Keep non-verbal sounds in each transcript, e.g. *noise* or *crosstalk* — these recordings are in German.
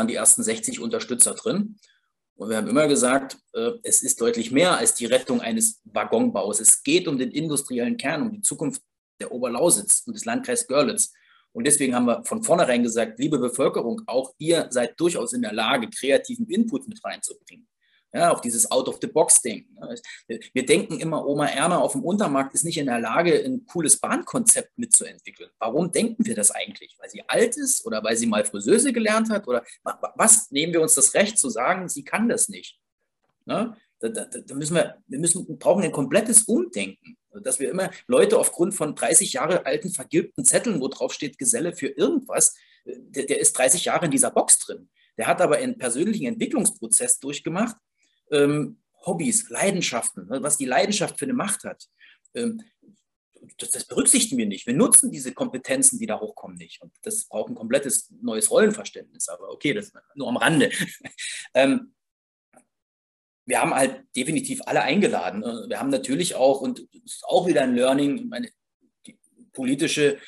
waren die ersten 60 Unterstützer drin. Und wir haben immer gesagt, äh, es ist deutlich mehr als die Rettung eines Waggonbaus. Es geht um den industriellen Kern, um die Zukunft der Oberlausitz und des Landkreises Görlitz. Und deswegen haben wir von vornherein gesagt, liebe Bevölkerung, auch ihr seid durchaus in der Lage, kreativen Input mit reinzubringen. Ja, auch dieses Out-of-the-Box-Denken. Wir denken immer, Oma Erna auf dem Untermarkt ist nicht in der Lage, ein cooles Bahnkonzept mitzuentwickeln. Warum denken wir das eigentlich? Weil sie alt ist oder weil sie mal Friseuse gelernt hat? Oder was nehmen wir uns das Recht zu sagen, sie kann das nicht? Da, da, da, müssen wir, wir müssen, brauchen ein komplettes Umdenken. Dass wir immer Leute aufgrund von 30 Jahre alten vergilbten Zetteln, wo drauf steht Geselle für irgendwas, der, der ist 30 Jahre in dieser Box drin. Der hat aber einen persönlichen Entwicklungsprozess durchgemacht, ähm, Hobbys, Leidenschaften, ne, was die Leidenschaft für eine Macht hat. Ähm, das, das, berücksichtigen wir nicht. Wir nutzen diese Kompetenzen, die da hochkommen, nicht. Und das braucht ein komplettes neues Rollenverständnis. Aber okay, das nur am Rande. *laughs* ähm, wir haben halt definitiv alle eingeladen. Ne. Wir haben natürlich auch, und das ist auch wieder ein Learning, meine, politische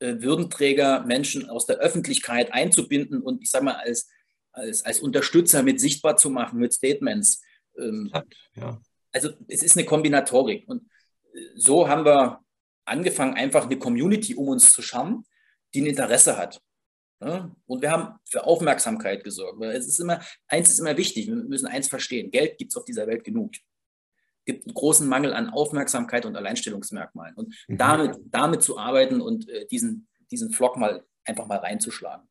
äh, Würdenträger, Menschen aus der Öffentlichkeit einzubinden und ich sage mal, als, als, als Unterstützer mit sichtbar zu machen, mit Statements. Ähm, ja. Also es ist eine Kombinatorik. Und äh, so haben wir angefangen, einfach eine Community um uns zu schaffen, die ein Interesse hat. Und wir haben für Aufmerksamkeit gesorgt. Es ist immer, eins ist immer wichtig, wir müssen eins verstehen, Geld gibt es auf dieser Welt genug. Es gibt einen großen Mangel an Aufmerksamkeit und Alleinstellungsmerkmalen. Und mhm. damit, damit zu arbeiten und äh, diesen, diesen Vlog mal einfach mal reinzuschlagen.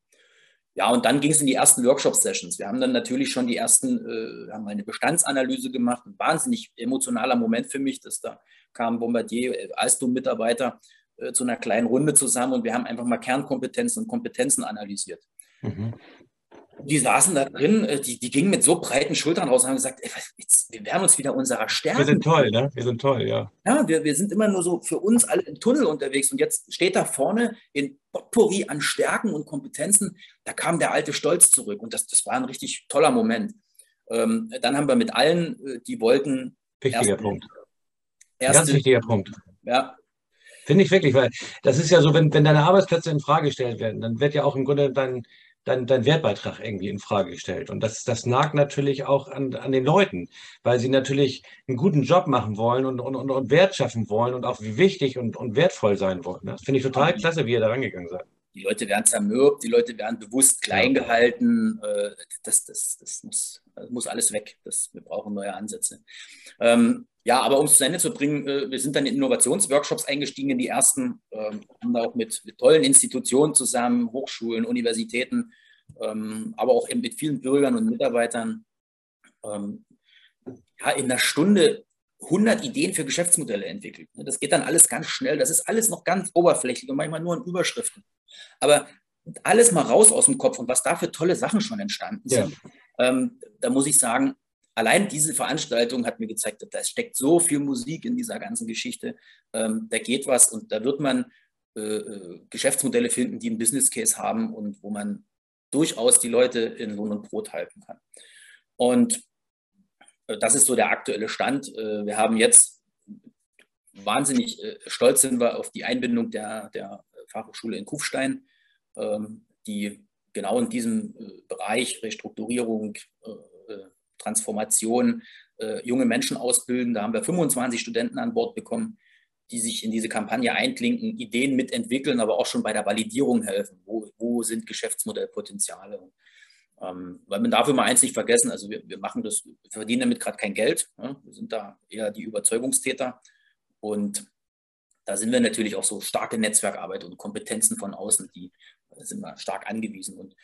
Ja, und dann ging es in die ersten Workshop-Sessions. Wir haben dann natürlich schon die ersten, äh, haben eine Bestandsanalyse gemacht. Ein wahnsinnig emotionaler Moment für mich, dass da kam Bombardier, äh, Alstom-Mitarbeiter äh, zu einer kleinen Runde zusammen und wir haben einfach mal Kernkompetenzen und Kompetenzen analysiert. Mhm die saßen da drin, äh, die, die gingen mit so breiten Schultern raus und haben gesagt, ey, jetzt, wir werden uns wieder unserer Stärke. Wir sind toll, ne? Wir sind toll, ja. Ja, wir, wir sind immer nur so für uns alle im Tunnel unterwegs und jetzt steht da vorne in Potpourri an Stärken und Kompetenzen, da kam der alte Stolz zurück und das, das war ein richtig toller Moment. Ähm, dann haben wir mit allen, äh, die wollten. Wichtiger erste, Punkt. Erste, Ganz wichtiger Punkt. Ja, Finde ich wirklich, weil das ist ja so, wenn, wenn deine Arbeitsplätze in Frage gestellt werden, dann wird ja auch im Grunde dein, dein, dein Wertbeitrag irgendwie in Frage gestellt. Und das, das nagt natürlich auch an, an den Leuten, weil sie natürlich einen guten Job machen wollen und, und, und Wert schaffen wollen und auch wichtig und, und wertvoll sein wollen. Das finde ich total klasse, wie ihr da rangegangen seid. Die Leute werden zermürbt, die Leute werden bewusst klein gehalten. Äh, das, das, das, muss, das muss alles weg. Das, wir brauchen neue Ansätze. Ähm, ja, aber um es zu Ende zu bringen, äh, wir sind dann in Innovationsworkshops eingestiegen in die ersten, ähm, haben auch mit, mit, tollen Institutionen zusammen, Hochschulen, Universitäten, ähm, aber auch eben mit vielen Bürgern und Mitarbeitern ähm, ja, in einer Stunde 100 Ideen für Geschäftsmodelle entwickelt. Das geht dann alles ganz schnell. Das ist alles noch ganz oberflächlich und manchmal nur in Überschriften. Aber alles mal raus aus dem Kopf und was da für tolle Sachen schon entstanden sind. Ja. Da muss ich sagen, allein diese Veranstaltung hat mir gezeigt, da steckt so viel Musik in dieser ganzen Geschichte. Ähm, da geht was und da wird man äh, äh, Geschäftsmodelle finden, die einen Business Case haben und wo man durchaus die Leute in Lohn und Brot halten kann. Und äh, das ist so der aktuelle Stand. Äh, wir haben jetzt wahnsinnig stolz sind wir auf die Einbindung der, der Fachhochschule in Kufstein, ähm, die genau in diesem Bereich Restrukturierung, Transformation äh, junge Menschen ausbilden. Da haben wir 25 Studenten an Bord bekommen, die sich in diese Kampagne einklinken, Ideen mitentwickeln, aber auch schon bei der Validierung helfen. Wo, wo sind Geschäftsmodellpotenziale? Ähm, weil man darf immer eins nicht vergessen, also wir, wir machen das, wir verdienen damit gerade kein Geld. Ja? Wir sind da eher die Überzeugungstäter. Und da sind wir natürlich auch so starke Netzwerkarbeit und Kompetenzen von außen, die sind wir stark angewiesen. Und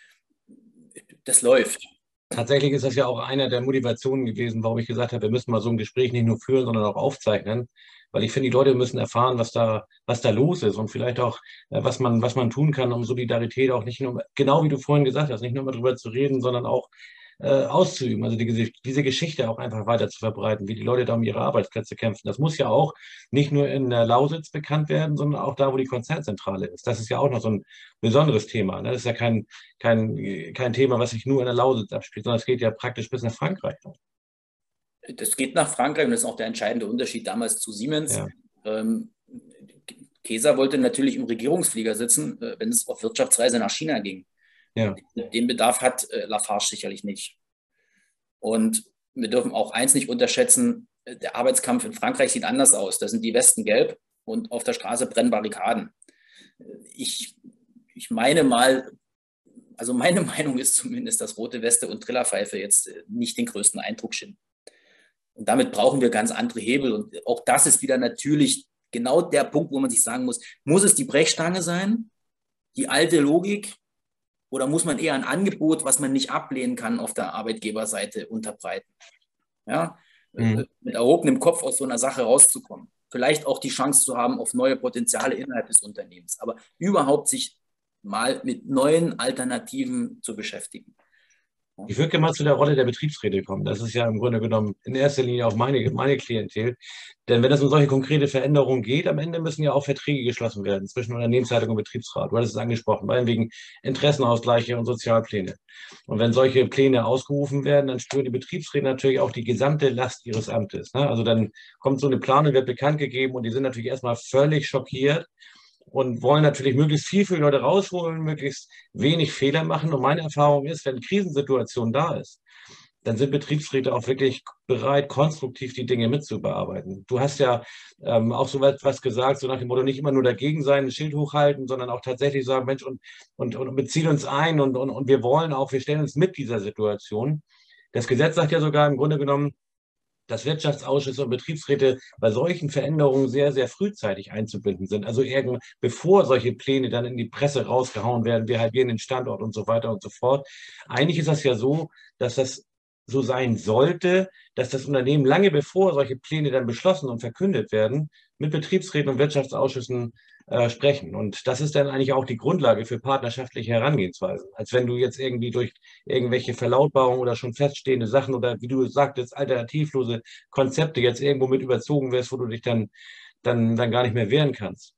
das läuft. Tatsächlich ist das ja auch einer der Motivationen gewesen, warum ich gesagt habe, wir müssen mal so ein Gespräch nicht nur führen, sondern auch aufzeichnen. Weil ich finde, die Leute müssen erfahren, was da, was da los ist und vielleicht auch, äh, was man, was man tun kann, um Solidarität auch nicht nur, genau wie du vorhin gesagt hast, nicht nur mal drüber zu reden, sondern auch äh, auszuüben, also die, diese Geschichte auch einfach weiter zu verbreiten, wie die Leute da um ihre Arbeitsplätze kämpfen. Das muss ja auch nicht nur in der Lausitz bekannt werden, sondern auch da, wo die Konzernzentrale ist. Das ist ja auch noch so ein besonderes Thema. Ne? Das ist ja kein, kein, kein Thema, was sich nur in der Lausitz abspielt, sondern es geht ja praktisch bis nach Frankreich. Das geht nach Frankreich und das ist auch der entscheidende Unterschied damals zu Siemens. Ja. Ähm, Kesa wollte natürlich im Regierungsflieger sitzen, äh, wenn es auf Wirtschaftsreise nach China ging. Ja. Den Bedarf hat äh, Lafarge sicherlich nicht. Und wir dürfen auch eins nicht unterschätzen, der Arbeitskampf in Frankreich sieht anders aus. Da sind die Westen gelb und auf der Straße brennen Barrikaden. Ich, ich meine mal, also meine *laughs* Meinung ist zumindest, dass rote Weste und Trillerpfeife jetzt äh, nicht den größten Eindruck schinden. Und damit brauchen wir ganz andere Hebel. Und auch das ist wieder natürlich genau der Punkt, wo man sich sagen muss, muss es die Brechstange sein, die alte Logik, oder muss man eher ein Angebot, was man nicht ablehnen kann, auf der Arbeitgeberseite unterbreiten? Ja, mhm. mit erhobenem Kopf aus so einer Sache rauszukommen. Vielleicht auch die Chance zu haben auf neue Potenziale innerhalb des Unternehmens, aber überhaupt sich mal mit neuen Alternativen zu beschäftigen. Ich würde gerne mal zu der Rolle der Betriebsräte kommen. Das ist ja im Grunde genommen in erster Linie auch meine, meine Klientel. Denn wenn es um solche konkrete Veränderungen geht, am Ende müssen ja auch Verträge geschlossen werden zwischen Unternehmensleitung und Betriebsrat. Du hattest es angesprochen, wegen Interessenausgleiche und Sozialpläne. Und wenn solche Pläne ausgerufen werden, dann spüren die Betriebsräte natürlich auch die gesamte Last ihres Amtes. Ne? Also dann kommt so eine Planung, wird bekannt gegeben und die sind natürlich erstmal völlig schockiert und wollen natürlich möglichst viel für die Leute rausholen, möglichst wenig Fehler machen. Und meine Erfahrung ist, wenn Krisensituation da ist, dann sind Betriebsräte auch wirklich bereit, konstruktiv die Dinge mitzubearbeiten. Du hast ja ähm, auch so etwas gesagt, so nach dem Motto, nicht immer nur dagegen sein, ein Schild hochhalten, sondern auch tatsächlich sagen, Mensch, und, und, und beziehen uns ein und, und, und wir wollen auch, wir stellen uns mit dieser Situation. Das Gesetz sagt ja sogar im Grunde genommen, dass Wirtschaftsausschüsse und Betriebsräte bei solchen Veränderungen sehr, sehr frühzeitig einzubinden sind. Also irgend, bevor solche Pläne dann in die Presse rausgehauen werden, wir halbieren den Standort und so weiter und so fort. Eigentlich ist das ja so, dass das so sein sollte, dass das Unternehmen lange bevor solche Pläne dann beschlossen und verkündet werden, mit Betriebsräten und Wirtschaftsausschüssen äh, sprechen. Und das ist dann eigentlich auch die Grundlage für partnerschaftliche Herangehensweisen. Als wenn du jetzt irgendwie durch irgendwelche Verlautbarungen oder schon feststehende Sachen oder wie du sagtest, alternativlose Konzepte jetzt irgendwo mit überzogen wirst, wo du dich dann, dann, dann gar nicht mehr wehren kannst.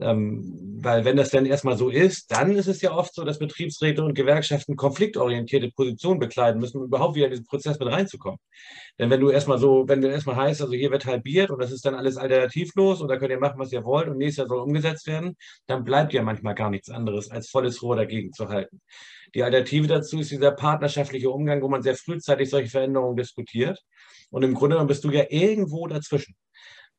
Ähm, weil wenn das dann erstmal so ist, dann ist es ja oft so, dass Betriebsräte und Gewerkschaften konfliktorientierte Positionen bekleiden müssen, um überhaupt wieder in diesen Prozess mit reinzukommen. Denn wenn du erstmal so, wenn du erstmal heißt, also hier wird halbiert und das ist dann alles alternativlos und da könnt ihr machen, was ihr wollt und nächstes Jahr soll umgesetzt werden, dann bleibt ja manchmal gar nichts anderes, als volles Rohr dagegen zu halten. Die Alternative dazu ist dieser partnerschaftliche Umgang, wo man sehr frühzeitig solche Veränderungen diskutiert. Und im Grunde genommen bist du ja irgendwo dazwischen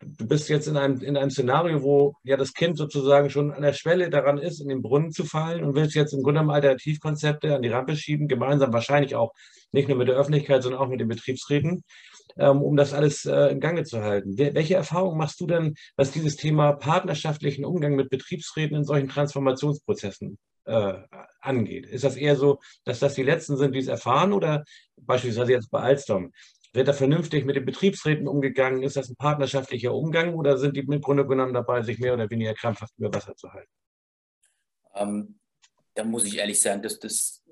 du bist jetzt in einem, in einem Szenario, wo ja das Kind sozusagen schon an der Schwelle daran ist, in den Brunnen zu fallen und willst jetzt im Grunde genommen Alternativkonzepte an die Rampe schieben, gemeinsam wahrscheinlich auch nicht nur mit der Öffentlichkeit, sondern auch mit den Betriebsräten, ähm, um das alles äh, in Gange zu halten. Welche Erfahrungen machst du denn, was dieses Thema partnerschaftlichen Umgang mit Betriebsräten in solchen Transformationsprozessen äh, angeht? Ist das eher so, dass das die Letzten sind, die es erfahren oder beispielsweise jetzt bei Alstom? Wird da vernünftig mit den Betriebsräten umgegangen? Ist das ein partnerschaftlicher Umgang oder sind die im Grunde genommen dabei, sich mehr oder weniger krampfhaft über Wasser zu halten? Ähm, da muss ich ehrlich sagen, das, das,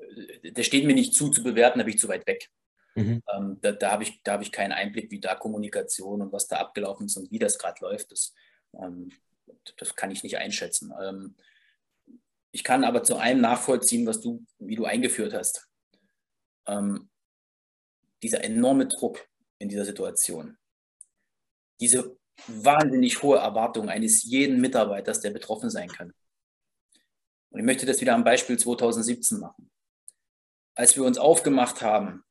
das steht mir nicht zu, zu bewerten, da bin ich zu weit weg. Mhm. Ähm, da da habe ich, hab ich keinen Einblick, wie da Kommunikation und was da abgelaufen ist und wie das gerade läuft. Das, ähm, das kann ich nicht einschätzen. Ähm, ich kann aber zu einem nachvollziehen, was du, wie du eingeführt hast. Ähm, dieser enorme Druck in dieser Situation, diese wahnsinnig hohe Erwartung eines jeden Mitarbeiters, der betroffen sein kann. Und ich möchte das wieder am Beispiel 2017 machen. Als wir uns aufgemacht haben,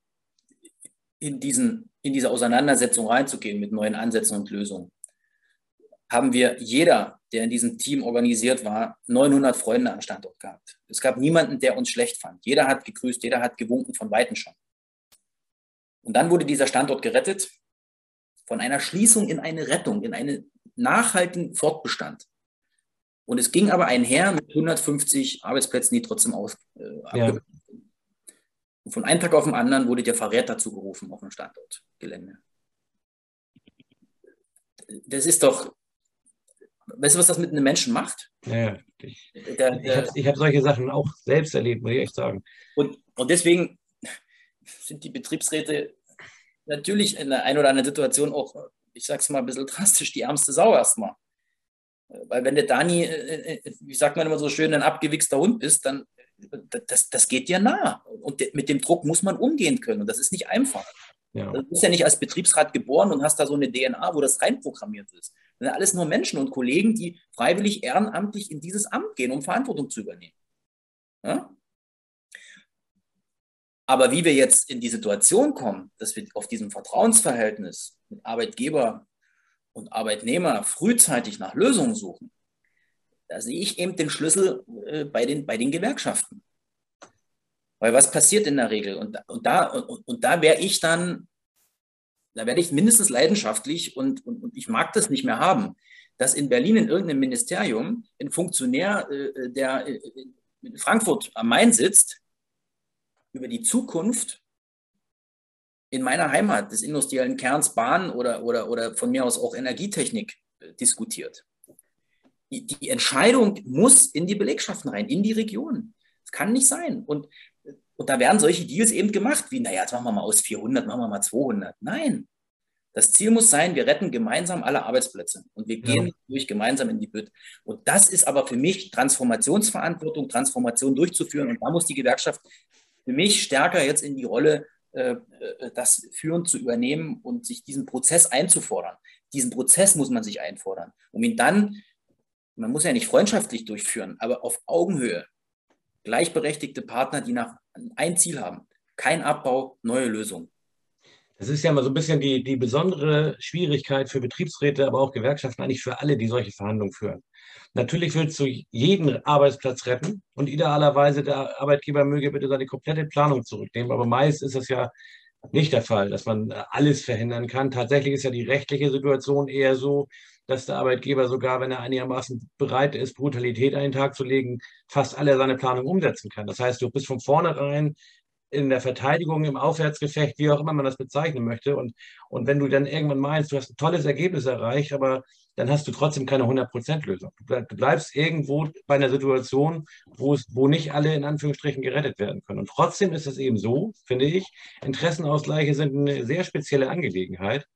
in, diesen, in diese Auseinandersetzung reinzugehen mit neuen Ansätzen und Lösungen, haben wir jeder, der in diesem Team organisiert war, 900 Freunde am Standort gehabt. Es gab niemanden, der uns schlecht fand. Jeder hat gegrüßt, jeder hat gewunken von Weitem schon. Und dann wurde dieser Standort gerettet von einer Schließung in eine Rettung, in einen nachhaltigen Fortbestand. Und es ging aber einher mit 150 Arbeitsplätzen, die trotzdem auf, äh, ja. Und von einem Tag auf den anderen wurde der Verräter zugerufen auf dem Standortgelände. Das ist doch, weißt du, was das mit einem Menschen macht? Ja, ich, ich habe hab solche Sachen auch selbst erlebt, muss ich echt sagen. Und, und deswegen sind die Betriebsräte natürlich in der einen oder anderen Situation auch, ich sag's mal ein bisschen drastisch, die ärmste Sau erstmal. Weil wenn der Dani, äh, äh, wie sagt man immer so schön, ein abgewichster Hund ist, dann das, das geht dir nah. Und mit dem Druck muss man umgehen können. Und das ist nicht einfach. Ja. Du bist ja nicht als Betriebsrat geboren und hast da so eine DNA, wo das reinprogrammiert ist. Das sind alles nur Menschen und Kollegen, die freiwillig ehrenamtlich in dieses Amt gehen, um Verantwortung zu übernehmen. Ja? Aber wie wir jetzt in die Situation kommen, dass wir auf diesem Vertrauensverhältnis mit Arbeitgeber und Arbeitnehmer frühzeitig nach Lösungen suchen, da sehe ich eben den Schlüssel äh, bei, den, bei den Gewerkschaften. Weil was passiert in der Regel? Und, und da, und, und da wäre ich dann, da werde ich mindestens leidenschaftlich und, und, und, ich mag das nicht mehr haben, dass in Berlin in irgendeinem Ministerium ein Funktionär, äh, der in Frankfurt am Main sitzt, über die Zukunft in meiner Heimat des industriellen Kerns Bahn oder, oder, oder von mir aus auch Energietechnik äh, diskutiert. Die, die Entscheidung muss in die Belegschaften rein, in die Region. Das kann nicht sein. Und und da werden solche Deals eben gemacht, wie, naja, jetzt machen wir mal aus 400, machen wir mal 200. Nein, das Ziel muss sein, wir retten gemeinsam alle Arbeitsplätze und wir gehen ja. durch gemeinsam in die Bütt. Und das ist aber für mich Transformationsverantwortung, Transformation durchzuführen. Und da muss die Gewerkschaft für mich stärker jetzt in die Rolle, äh, äh, das führend zu übernehmen und sich diesen Prozess einzufordern. Diesen Prozess muss man sich einfordern, um ihn dann, man muss ja nicht freundschaftlich durchführen, aber auf Augenhöhe gleichberechtigte Partner, die nach ein Ziel haben. Kein Abbau, neue Lösungen. Das ist ja mal so ein bisschen die, die besondere Schwierigkeit für Betriebsräte, aber auch Gewerkschaften, eigentlich für alle, die solche Verhandlungen führen. Natürlich willst du jeden Arbeitsplatz retten und idealerweise der Arbeitgeber möge bitte seine komplette Planung zurücknehmen. Aber meist ist es ja nicht der Fall, dass man alles verhindern kann. Tatsächlich ist ja die rechtliche Situation eher so, dass der Arbeitgeber sogar, wenn er einigermaßen bereit ist, Brutalität einen Tag zu legen, fast alle seine Planung umsetzen kann. Das heißt, du bist von vornherein in der Verteidigung, im Aufwärtsgefecht, wie auch immer man das bezeichnen möchte. Und, und wenn du dann irgendwann meinst, du hast ein tolles Ergebnis erreicht, aber dann hast du trotzdem keine 100%-Lösung. Du bleibst irgendwo bei einer Situation, wo, es, wo nicht alle in Anführungsstrichen gerettet werden können. Und trotzdem ist es eben so, finde ich, Interessenausgleiche sind eine sehr spezielle Angelegenheit.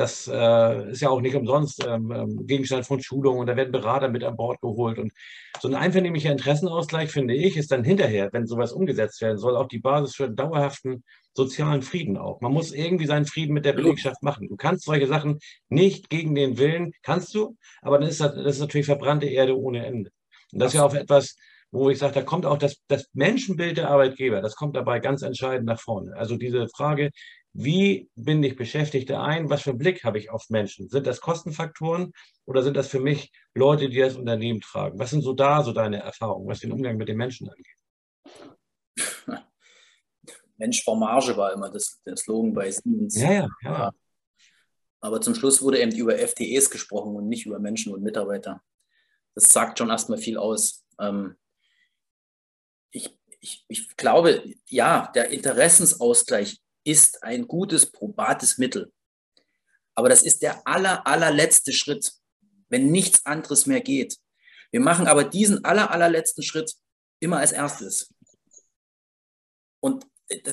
Das äh, ist ja auch nicht umsonst ähm, ähm, Gegenstand von Schulungen und da werden Berater mit an Bord geholt. Und so ein einvernehmlicher Interessenausgleich, finde ich, ist dann hinterher, wenn sowas umgesetzt werden soll, auch die Basis für dauerhaften sozialen Frieden auch. Man muss irgendwie seinen Frieden mit der Belegschaft machen. Du kannst solche Sachen nicht gegen den Willen, kannst du, aber dann ist das, das ist natürlich verbrannte Erde ohne Ende. Und das ist ja auch etwas, wo ich sage, da kommt auch das, das Menschenbild der Arbeitgeber, das kommt dabei ganz entscheidend nach vorne. Also diese Frage, wie binde ich Beschäftigte ein? Was für einen Blick habe ich auf Menschen? Sind das Kostenfaktoren oder sind das für mich Leute, die das Unternehmen tragen? Was sind so da so deine Erfahrungen, was den Umgang mit den Menschen angeht? Mensch vor Marge war immer das, der Slogan bei Siemens. Ja, ja, ja. Aber zum Schluss wurde eben über FTEs gesprochen und nicht über Menschen und Mitarbeiter. Das sagt schon erstmal viel aus. Ähm, ich, ich, ich glaube, ja, der Interessensausgleich ist ein gutes, probates Mittel. Aber das ist der aller, allerletzte Schritt, wenn nichts anderes mehr geht. Wir machen aber diesen aller, allerletzten Schritt immer als erstes. Und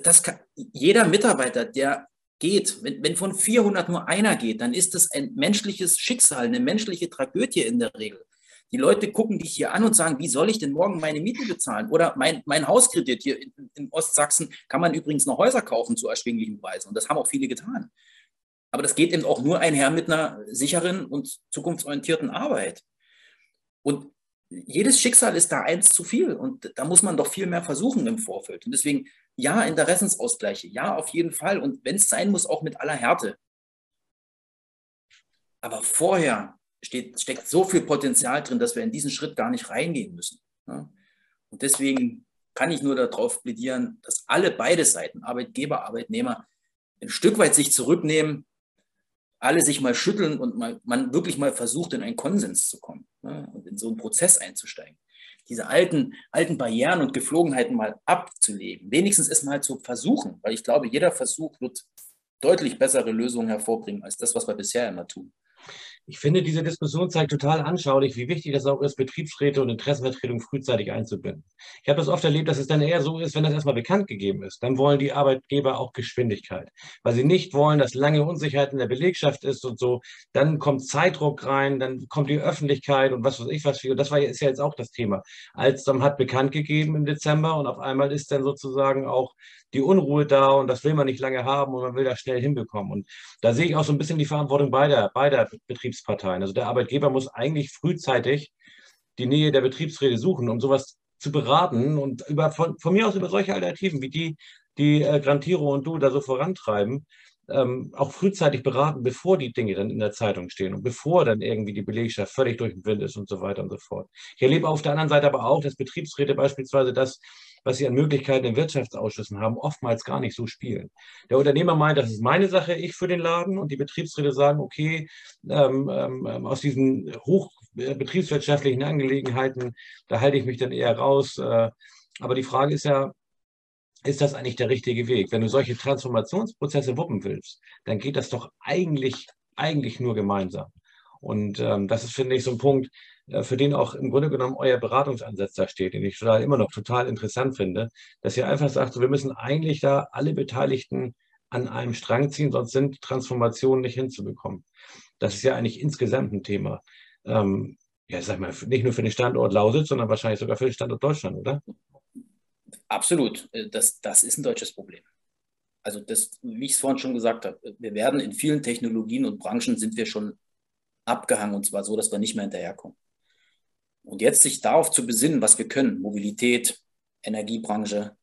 das kann, jeder Mitarbeiter, der geht, wenn, wenn von 400 nur einer geht, dann ist das ein menschliches Schicksal, eine menschliche Tragödie in der Regel. Die Leute gucken dich hier an und sagen, wie soll ich denn morgen meine Miete bezahlen? Oder mein, mein Hauskredit hier in, in Ostsachsen kann man übrigens noch Häuser kaufen zu erschwinglichen Preisen. Und das haben auch viele getan. Aber das geht eben auch nur einher mit einer sicheren und zukunftsorientierten Arbeit. Und jedes Schicksal ist da eins zu viel. Und da muss man doch viel mehr versuchen im Vorfeld. Und deswegen, ja, Interessensausgleiche, ja, auf jeden Fall. Und wenn es sein muss, auch mit aller Härte. Aber vorher steht, steckt so viel Potenzial drin, dass wir in diesen Schritt gar nicht reingehen müssen. Ja? Und deswegen kann ich nur darauf plädieren, dass alle beide Seiten, Arbeitgeber, Arbeitnehmer, ein Stück weit sich zurücknehmen, alle sich mal schütteln und mal, man wirklich mal versucht, in einen Konsens zu kommen ja? und in so einen Prozess einzusteigen. Diese alten, alten Barrieren und Geflogenheiten mal abzulegen. Wenigstens es mal zu versuchen, weil ich glaube, jeder Versuch wird deutlich bessere Lösungen hervorbringen als das, was wir bisher immer tun. Ich finde, diese Diskussion zeigt total anschaulich, wie wichtig das auch ist, Betriebsräte und Interessenvertretung frühzeitig einzubinden. Ich habe das oft erlebt, dass es dann eher so ist, wenn das erstmal bekannt gegeben ist, dann wollen die Arbeitgeber auch Geschwindigkeit, weil sie nicht wollen, dass lange Unsicherheit in der Belegschaft ist und so. Dann kommt Zeitdruck rein, dann kommt die Öffentlichkeit und was weiß ich was. Und das war, ist ja jetzt auch das Thema. Alstom hat bekannt gegeben im Dezember und auf einmal ist dann sozusagen auch die Unruhe da und das will man nicht lange haben und man will das schnell hinbekommen. Und da sehe ich auch so ein bisschen die Verantwortung beider, beider Betriebsparteien. Also der Arbeitgeber muss eigentlich frühzeitig die Nähe der Betriebsräte suchen, um sowas zu beraten und über, von, von mir aus über solche Alternativen wie die, die äh, Grantiro und du da so vorantreiben, ähm, auch frühzeitig beraten, bevor die Dinge dann in der Zeitung stehen und bevor dann irgendwie die Belegschaft völlig durch den Wind ist und so weiter und so fort. Ich erlebe auf der anderen Seite aber auch, dass Betriebsräte beispielsweise das, was sie an Möglichkeiten in Wirtschaftsausschüssen haben, oftmals gar nicht so spielen. Der Unternehmer meint, das ist meine Sache, ich für den Laden und die Betriebsräte sagen, okay, ähm, ähm, aus diesen hoch äh, Angelegenheiten, da halte ich mich dann eher raus. Äh, aber die Frage ist ja, ist das eigentlich der richtige Weg? Wenn du solche Transformationsprozesse wuppen willst, dann geht das doch eigentlich, eigentlich nur gemeinsam. Und ähm, das ist, finde ich, so ein Punkt, äh, für den auch im Grunde genommen euer Beratungsansatz da steht, den ich total, immer noch total interessant finde, dass ihr einfach sagt, so, wir müssen eigentlich da alle Beteiligten an einem Strang ziehen, sonst sind Transformationen nicht hinzubekommen. Das ist ja eigentlich insgesamt ein Thema. Ähm, ja, sag mal, nicht nur für den Standort Lausitz, sondern wahrscheinlich sogar für den Standort Deutschland, oder? Absolut. Äh, das, das ist ein deutsches Problem. Also das, wie ich es vorhin schon gesagt habe, wir werden in vielen Technologien und Branchen sind wir schon abgehangen und zwar so, dass wir nicht mehr hinterherkommen. Und jetzt sich darauf zu besinnen, was wir können, Mobilität, Energiebranche,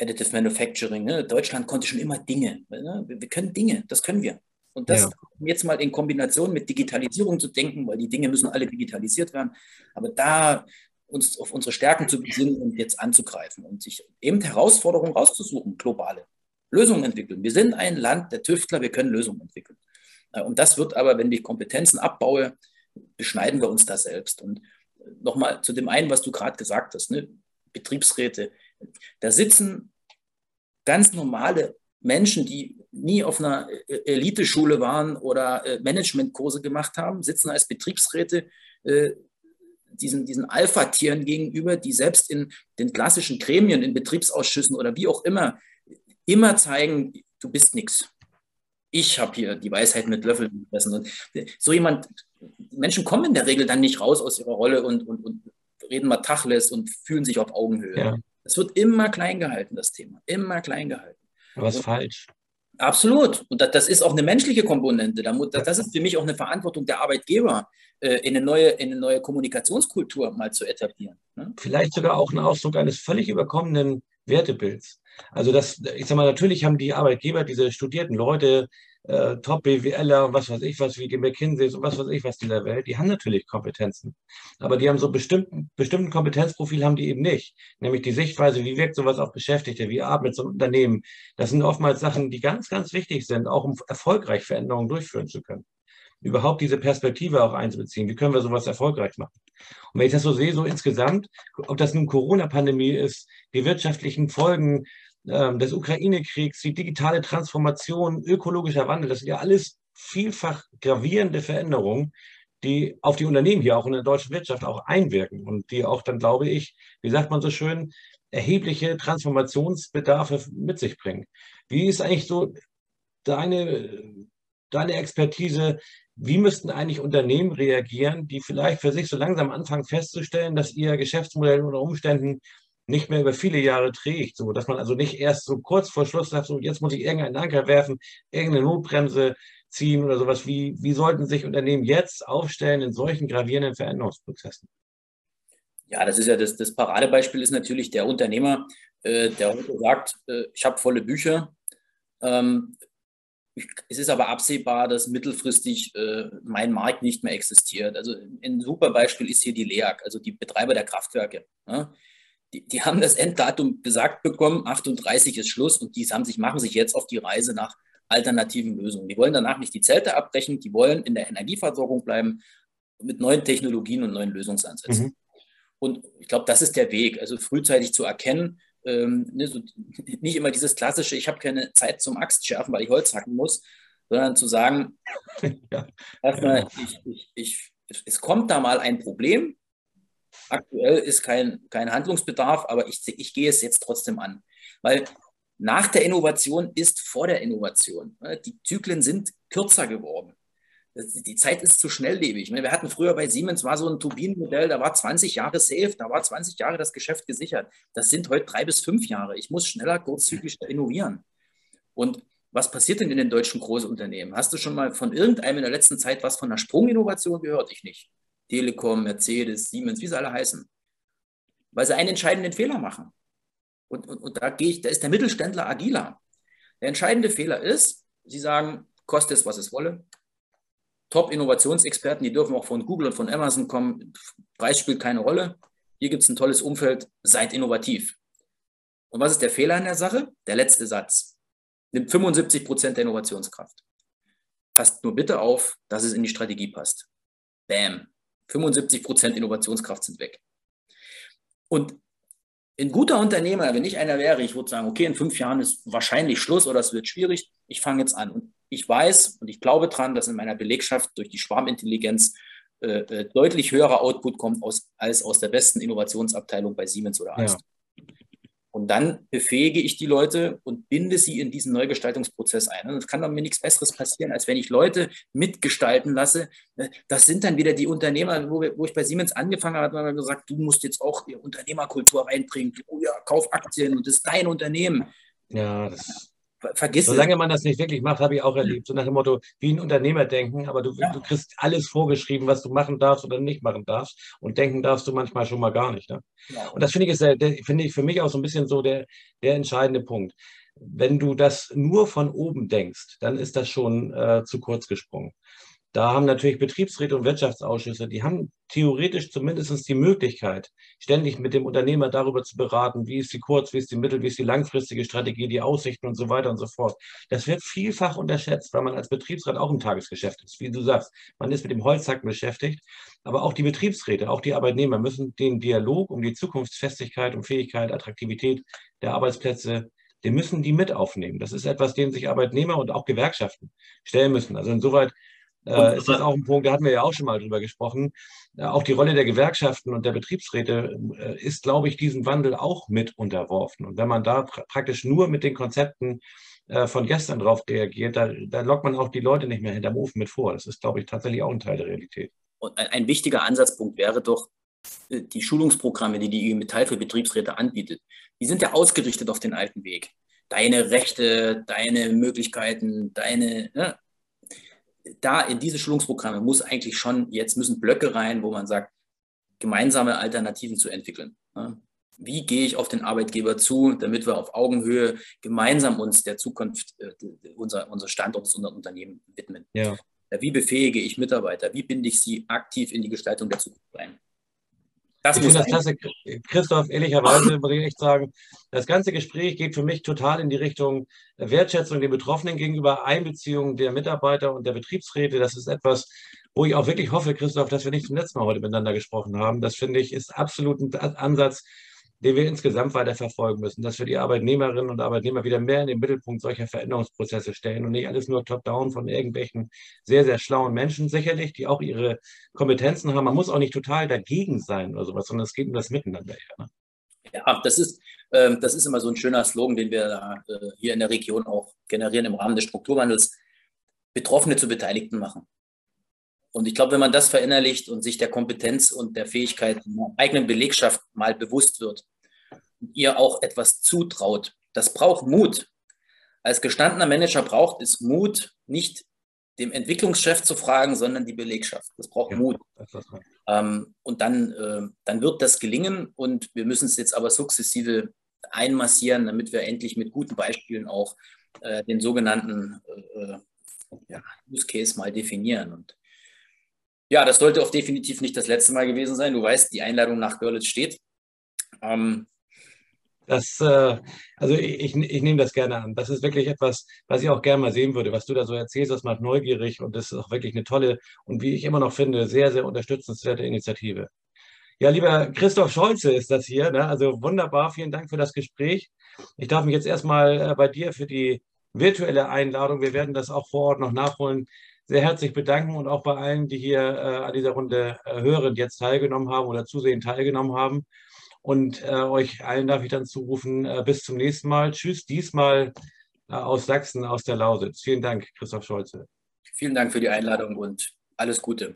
Additive Manufacturing. Ne? Deutschland konnte schon immer Dinge. Ne? Wir können Dinge, das können wir. Und das ja. jetzt mal in Kombination mit Digitalisierung zu denken, weil die Dinge müssen alle digitalisiert werden. Aber da uns auf unsere Stärken zu besinnen und jetzt anzugreifen und sich eben Herausforderungen rauszusuchen, globale Lösungen entwickeln. Wir sind ein Land der Tüftler, wir können Lösungen entwickeln. Äh, und das wird aber, wenn ich Kompetenzen abbaue, beschneiden wir uns da selbst. Und nochmal zu dem einen, was du gerade gesagt hast, ne? Betriebsräte, da sitzen ganz normale Menschen, die nie auf einer äh, Eliteschule waren oder äh, Managementkurse gemacht haben, sitzen als Betriebsräte diesen, diesen Alpha-Tieren gegenüber, die selbst in den klassischen Gremien, in Betriebsausschüssen oder wie auch immer, immer zeigen, du bist nichts. Ich habe hier die Weisheit mit Löffeln gefressen. Und so jemand, Menschen kommen in der Regel dann nicht raus aus ihrer Rolle und, und, und reden mal Tachles und fühlen sich auf Augenhöhe. Es ja. wird immer klein gehalten, das Thema. Immer klein gehalten. Was falsch. Absolut. Und das ist auch eine menschliche Komponente. Das ist für mich auch eine Verantwortung der Arbeitgeber, äh, in eine neue, in eine neue Kommunikationskultur mal zu etablieren. Ne? Vielleicht sogar auch ein Ausdruck eines völlig überkommenen Wertebilds. Also das, ich sag mal, natürlich haben die Arbeitgeber, diese studierten Leute, äh, Top-BWLer, was weiß ich was, wie McKinsey und was weiß ich was dieser Welt, die haben natürlich Kompetenzen. Aber die haben so bestimmten, bestimmten Kompetenzprofil haben die eben nicht. Nämlich die Sichtweise, wie wirkt sowas auf Beschäftigte, wie atmet so ein Unternehmen. Das sind oftmals Sachen, die ganz, ganz wichtig sind, auch um erfolgreich Veränderungen durchführen zu können überhaupt diese Perspektive auch einzubeziehen. Wie können wir sowas erfolgreich machen? Und wenn ich das so sehe, so insgesamt, ob das nun Corona-Pandemie ist, die wirtschaftlichen Folgen des Ukraine-Kriegs, die digitale Transformation, ökologischer Wandel, das sind ja alles vielfach gravierende Veränderungen, die auf die Unternehmen hier auch in der deutschen Wirtschaft auch einwirken und die auch dann, glaube ich, wie sagt man so schön, erhebliche Transformationsbedarfe mit sich bringen. Wie ist eigentlich so deine, deine Expertise wie müssten eigentlich Unternehmen reagieren, die vielleicht für sich so langsam anfangen festzustellen, dass ihr Geschäftsmodell unter Umständen nicht mehr über viele Jahre trägt, so dass man also nicht erst so kurz vor Schluss sagt, so jetzt muss ich irgendeinen Anker werfen, irgendeine Notbremse ziehen oder sowas. Wie, wie sollten sich Unternehmen jetzt aufstellen in solchen gravierenden Veränderungsprozessen? Ja, das ist ja das, das Paradebeispiel ist natürlich der Unternehmer, äh, der heute sagt, äh, ich habe volle Bücher, ähm, es ist aber absehbar, dass mittelfristig äh, mein Markt nicht mehr existiert. Also ein super Beispiel ist hier die LEAG, also die Betreiber der Kraftwerke. Ja? Die, die, haben das Enddatum gesagt bekommen, 38 ist Schluss und die haben sich, machen sich jetzt auf die Reise nach alternativen Lösungen. Die wollen danach nicht die Zelte abbrechen, die wollen in der Energieversorgung bleiben mit neuen Technologien und neuen Lösungsansätzen. Mhm. Und ich glaube, das ist der Weg, also frühzeitig zu erkennen, ähm, ne, so, nicht immer dieses klassische, ich habe keine Zeit zum Axtschärfen, weil ich Holz hacken muss, sondern zu sagen, *laughs* ja. erstmal, ich, ich, ich, es kommt da mal ein Problem. Aktuell ist kein, kein Handlungsbedarf, aber ich, ich gehe es jetzt trotzdem an. Weil nach der Innovation ist vor der Innovation. Ne, die Zyklen sind kürzer geworden die Zeit ist zu schnelllebig. Wir hatten früher bei Siemens war so ein Turbinenmodell, da war 20 Jahre safe, da war 20 Jahre das Geschäft gesichert. Das sind heute drei bis fünf Jahre. Ich muss schneller, kurzzügiger innovieren. Und was passiert denn in den deutschen Großunternehmen? Hast du schon mal von irgendeinem in der letzten Zeit was von einer Sprunginnovation gehört? Ich nicht. Telekom, Mercedes, Siemens, wie sie alle heißen. Weil sie einen entscheidenden Fehler machen. Und, und, und da, gehe ich, da ist der Mittelständler agiler. Der entscheidende Fehler ist, Sie sagen, kostet es, was es wolle. Top-Innovationsexperten, die dürfen auch von Google und von Amazon kommen. Preis spielt keine Rolle. Hier gibt es ein tolles Umfeld, seid innovativ. Und was ist der Fehler in der Sache? Der letzte Satz. Nimmt 75 Prozent der Innovationskraft. Passt nur bitte auf, dass es in die Strategie passt. Bam. 75 Prozent Innovationskraft sind weg. Und ein guter Unternehmer, wenn ich einer wäre, ich würde sagen, okay, in fünf Jahren ist wahrscheinlich Schluss oder es wird schwierig. Ich fange jetzt an. Und ich weiß und ich glaube daran, dass in meiner Belegschaft durch die Schwarmintelligenz äh, äh, deutlich höherer Output kommt aus, als aus der besten Innovationsabteilung bei Siemens oder Alstom. Ja. Und dann befähige ich die Leute und binde sie in diesen Neugestaltungsprozess ein. Und es kann doch mir nichts Besseres passieren, als wenn ich Leute mitgestalten lasse. Das sind dann wieder die Unternehmer, wo, wir, wo ich bei Siemens angefangen habe, hat man gesagt, du musst jetzt auch die Unternehmerkultur reinbringen. Oh ja, kauf Aktien und das ist dein Unternehmen. Ja, das Vergiss Solange man das nicht wirklich macht, habe ich auch erlebt. So nach dem Motto, wie ein Unternehmer denken, aber du, ja. du kriegst alles vorgeschrieben, was du machen darfst oder nicht machen darfst. Und denken darfst du manchmal schon mal gar nicht. Ne? Ja. Und das finde ich, ist finde ich für mich auch so ein bisschen so der, der entscheidende Punkt. Wenn du das nur von oben denkst, dann ist das schon äh, zu kurz gesprungen. Da haben natürlich Betriebsräte und Wirtschaftsausschüsse, die haben theoretisch zumindest die Möglichkeit, ständig mit dem Unternehmer darüber zu beraten, wie ist die kurz-, wie ist die mittel-, wie ist die langfristige Strategie, die Aussichten und so weiter und so fort. Das wird vielfach unterschätzt, weil man als Betriebsrat auch im Tagesgeschäft ist. Wie du sagst, man ist mit dem Holzhacken beschäftigt, aber auch die Betriebsräte, auch die Arbeitnehmer müssen den Dialog um die Zukunftsfestigkeit, um Fähigkeit, Attraktivität der Arbeitsplätze den müssen die mit aufnehmen. Das ist etwas, dem sich Arbeitnehmer und auch Gewerkschaften stellen müssen. Also insoweit äh, ist das auch ein Punkt, da hatten wir ja auch schon mal drüber gesprochen. Äh, auch die Rolle der Gewerkschaften und der Betriebsräte äh, ist, glaube ich, diesem Wandel auch mit unterworfen. Und wenn man da pra praktisch nur mit den Konzepten äh, von gestern drauf reagiert, da, da lockt man auch die Leute nicht mehr hinterm Ofen mit vor. Das ist, glaube ich, tatsächlich auch ein Teil der Realität. Und ein, wichtiger Ansatzpunkt wäre doch, die Schulungsprogramme, die die IG Metall für Betriebsräte anbietet, die sind ja ausgerichtet auf den alten Weg. Deine Rechte, deine Möglichkeiten, deine, ne, da in diese Schulungsprogramme muss eigentlich schon, jetzt müssen Blöcke rein, wo man sagt, gemeinsame Alternativen zu entwickeln. Wie gehe ich auf den Arbeitgeber zu, damit wir auf Augenhöhe gemeinsam uns der Zukunft, äh, unser, unser Standort, unser Unternehmen widmen? Ja. Wie befähige ich Mitarbeiter? Wie binde ich sie aktiv in die Gestaltung der Zukunft ein? Das ich finde das klasse, Christoph, ehrlicherweise muss ich echt sagen, das ganze Gespräch geht für mich total in die Richtung Wertschätzung den Betroffenen gegenüber, Einbeziehung der Mitarbeiter und der Betriebsräte. Das ist etwas, wo ich auch wirklich hoffe, Christoph, dass wir nicht zum letzten Mal heute miteinander gesprochen haben. Das finde ich ist absolut ein Ansatz, den wir insgesamt weiter verfolgen müssen, dass wir die Arbeitnehmerinnen und Arbeitnehmer wieder mehr in den Mittelpunkt solcher Veränderungsprozesse stellen und nicht alles nur top-down von irgendwelchen sehr, sehr schlauen Menschen, sicherlich, die auch ihre Kompetenzen haben. Man muss auch nicht total dagegen sein oder sowas, sondern es geht um das Miteinander. Ja, ne? ja das ist, äh, das ist immer so ein schöner Slogan, den wir äh, hier in der Region auch generieren im Rahmen des Strukturwandels, Betroffene zu Beteiligten machen. Und ich glaube, wenn man das verinnerlicht und sich der Kompetenz und der Fähigkeit einer eigenen Belegschaft mal bewusst wird und ihr auch etwas zutraut, das braucht Mut. Als gestandener Manager braucht es Mut, nicht dem Entwicklungschef zu fragen, sondern die Belegschaft. Das braucht ja, Mut. Das ähm, und dann, äh, dann wird das gelingen und wir müssen es jetzt aber sukzessive einmassieren, damit wir endlich mit guten Beispielen auch äh, den sogenannten äh, äh ja, Use Case mal definieren. Und ja, das sollte auch definitiv nicht das letzte Mal gewesen sein. Du weißt, die Einladung nach Görlitz steht. Ähm, das, äh, also ich, ich nehme das gerne an. Das ist wirklich etwas, was ich auch gerne mal sehen würde. Was du da so erzählst, das macht neugierig und das ist auch wirklich eine tolle und wie ich immer noch finde, sehr, sehr unterstützenswerte Initiative. Ja, lieber Christoph Scholze ist das hier. Ne? Also wunderbar, vielen Dank für das Gespräch. Ich darf mich jetzt erstmal äh, bei dir für die virtuelle Einladung, wir werden das auch vor Ort noch nachholen, sehr herzlich bedanken und auch bei allen, die hier äh, an dieser Runde äh, hörend jetzt teilgenommen haben oder zusehend teilgenommen haben. Und äh, euch allen darf ich dann zurufen, äh, bis zum nächsten Mal. Tschüss, diesmal äh, aus Sachsen, aus der Lausitz. Vielen Dank, Christoph Scholze. Vielen Dank für die Einladung und alles Gute.